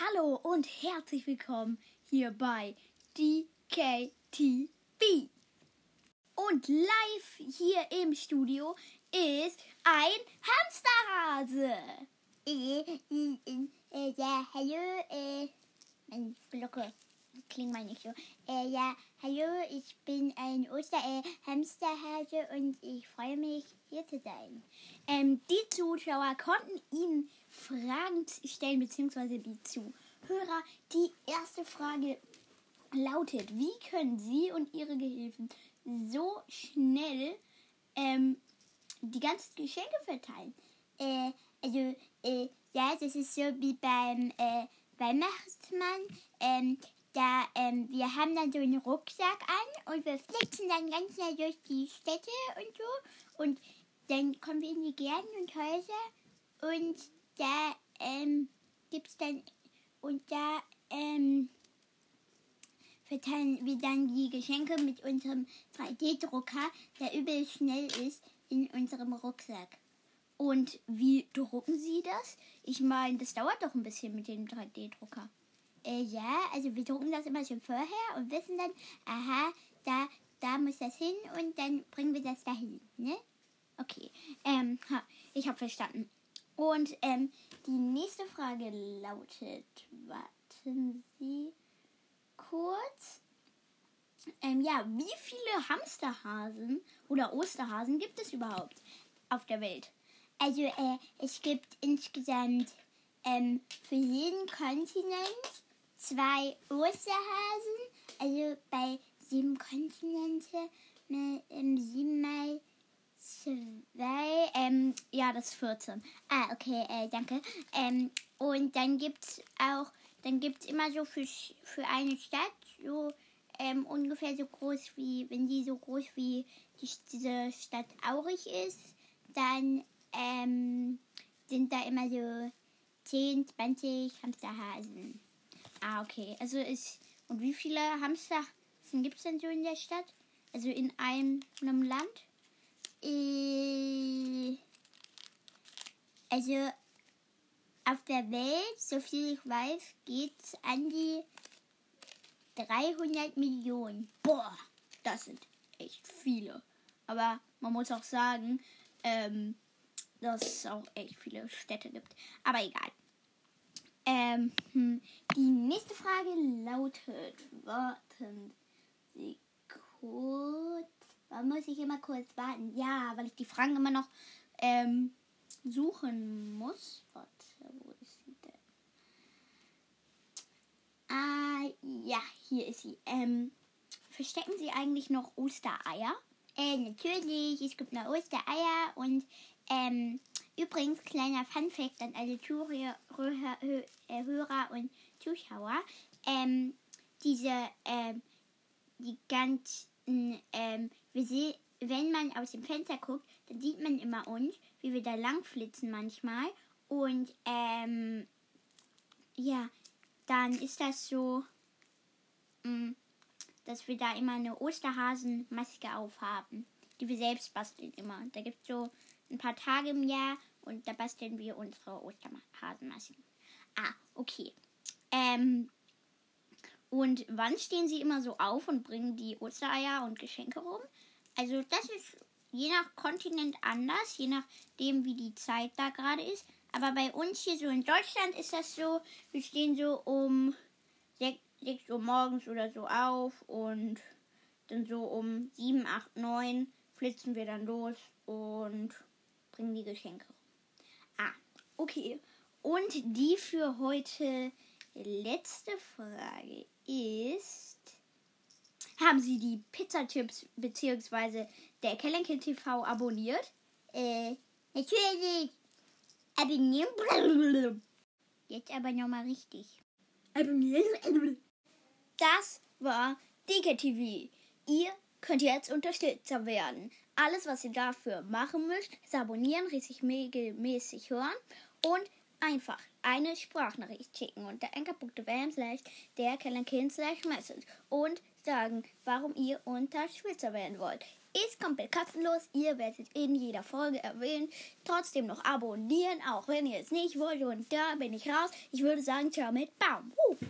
Hallo und herzlich willkommen hier bei DKTV. Und live hier im Studio ist ein Hamsterhase. Äh, äh, äh, ja, hallo, äh, meine Glocke klingt mal nicht so. Äh, ja, hallo, ich bin ein Osterhamsterhase und ich freue mich, hier zu sein. Ähm, die Zuschauer konnten Ihnen Fragen stellen, beziehungsweise die Zuhörer. Die erste Frage lautet, wie können Sie und Ihre Gehilfen so schnell ähm, die ganzen Geschenke verteilen? Äh, also, äh, ja, das ist so wie beim äh, Weihnachtsmann. Ähm, da, ähm, wir haben dann so einen Rucksack an und wir flitzen dann ganz schnell durch die Städte und so. Und dann kommen wir in die Gärten und Häuser und da ähm, gibt's dann und da ähm, verteilen wir dann die Geschenke mit unserem 3D-Drucker, der übel schnell ist, in unserem Rucksack. Und wie drucken Sie das? Ich meine, das dauert doch ein bisschen mit dem 3D-Drucker. Äh, ja, also wir drucken das immer schon vorher und wissen dann, aha, da, da muss das hin und dann bringen wir das dahin, ne? Okay, ähm, ha, ich habe verstanden. Und ähm, die nächste Frage lautet, warten Sie kurz. Ähm, ja, wie viele Hamsterhasen oder Osterhasen gibt es überhaupt auf der Welt? Also äh, es gibt insgesamt ähm, für jeden Kontinent zwei Osterhasen. Also bei sieben Kontinente ähm, sieben mal zwei. Ähm, ja, das ist 14. Ah, okay, äh, danke. Ähm, und dann gibt's auch, dann gibt's immer so für, für eine Stadt so ähm, ungefähr so groß wie, wenn die so groß wie die, diese Stadt Aurich ist, dann ähm, sind da immer so 10, 20 Hamsterhasen. Ah, okay. Also ist. Und wie viele Hamsterhasen gibt es denn so in der Stadt? Also in einem, einem Land? Äh, also auf der Welt, so viel ich weiß, geht es an die 300 Millionen. Boah, das sind echt viele. Aber man muss auch sagen, ähm, dass es auch echt viele Städte gibt. Aber egal. Ähm, hm, die nächste Frage lautet, warten Sie kurz. Da muss ich immer kurz warten. Ja, weil ich die Fragen immer noch ähm, suchen muss. Warte, wo ist sie denn? Ah, ja, hier ist sie. Ähm, verstecken Sie eigentlich noch Ostereier? Äh, natürlich. Es gibt noch Ostereier und ähm, übrigens, kleiner Funfact an alle Hörer und Zuschauer. Ähm, diese, ähm, die ganzen, ähm, wir wenn man aus dem Fenster guckt, dann sieht man immer uns, wie wir da lang flitzen manchmal. Und, ähm, ja, dann ist das so, mh, mm, dass wir da immer eine Osterhasenmaske aufhaben, die wir selbst basteln immer. Da gibt es so ein paar Tage im Jahr und da basteln wir unsere Osterhasenmasken. Ah, okay. Ähm, und wann stehen Sie immer so auf und bringen die Ostereier und Geschenke rum? Also das ist je nach Kontinent anders, je nachdem, wie die Zeit da gerade ist. Aber bei uns hier so in Deutschland ist das so, wir stehen so um 6, 6 Uhr morgens oder so auf und dann so um 7, 8, 9 flitzen wir dann los und bringen die Geschenke rum. Okay. Und die für heute letzte Frage ist: Haben Sie die Pizzatipps bzw. der Kellenkind TV abonniert? Äh, natürlich. Abonnieren. Jetzt aber nochmal richtig. Abonnieren. Das war DKTV. Ihr könnt jetzt Unterstützer werden. Alles, was ihr dafür machen müsst, ist abonnieren, richtig regelmäßig hören und einfach eine Sprachnachricht schicken unter anchor.fm slash der slash message und sagen, warum ihr Unterstützer werden wollt. Ist komplett kostenlos. Ihr werdet in jeder Folge erwähnt. Trotzdem noch abonnieren, auch wenn ihr es nicht wollt. Und da bin ich raus. Ich würde sagen, ciao mit Baum. Uh.